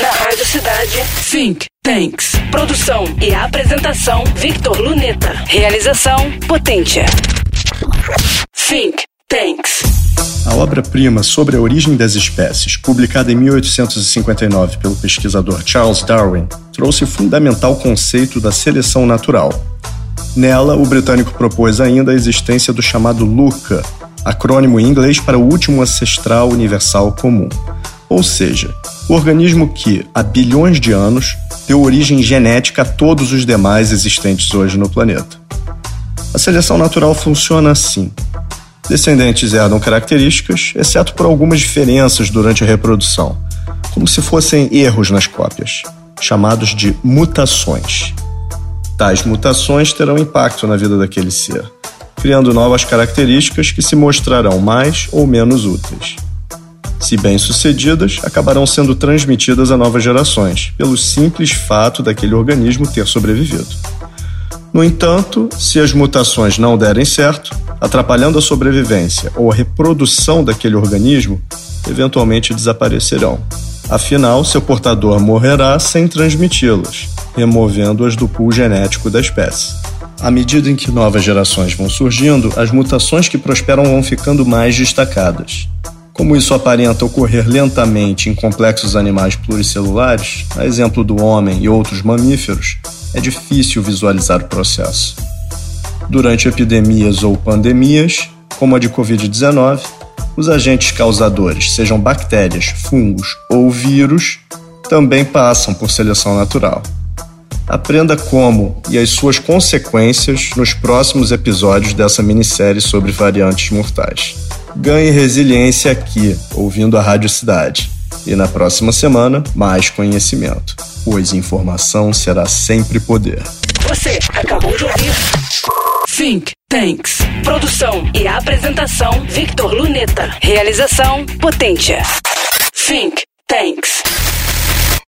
Na Rádio Cidade. Think Tanks. Produção e apresentação Victor Luneta. Realização Potência. Think Tanks. A obra-prima sobre a origem das espécies, publicada em 1859 pelo pesquisador Charles Darwin, trouxe o fundamental conceito da seleção natural. Nela, o britânico propôs ainda a existência do chamado LUCA, acrônimo em inglês para o último ancestral universal comum, ou seja, o organismo que, há bilhões de anos, deu origem genética a todos os demais existentes hoje no planeta. A seleção natural funciona assim. Descendentes herdam características, exceto por algumas diferenças durante a reprodução, como se fossem erros nas cópias, chamados de mutações. Tais mutações terão impacto na vida daquele ser, criando novas características que se mostrarão mais ou menos úteis. Se bem-sucedidas, acabarão sendo transmitidas a novas gerações, pelo simples fato daquele organismo ter sobrevivido. No entanto, se as mutações não derem certo, atrapalhando a sobrevivência ou a reprodução daquele organismo, eventualmente desaparecerão. Afinal, seu portador morrerá sem transmiti-las, removendo-as do pool genético da espécie. À medida em que novas gerações vão surgindo, as mutações que prosperam vão ficando mais destacadas. Como isso aparenta ocorrer lentamente em complexos animais pluricelulares, a exemplo do homem e outros mamíferos, é difícil visualizar o processo. Durante epidemias ou pandemias, como a de Covid-19, os agentes causadores, sejam bactérias, fungos ou vírus, também passam por seleção natural. Aprenda como e as suas consequências nos próximos episódios dessa minissérie sobre variantes mortais. Ganhe resiliência aqui, ouvindo a Rádio Cidade. E na próxima semana, mais conhecimento pois informação será sempre poder. Você acabou de ouvir Think Tanks. Produção e apresentação Victor Luneta. Realização Potência. Think Tanks.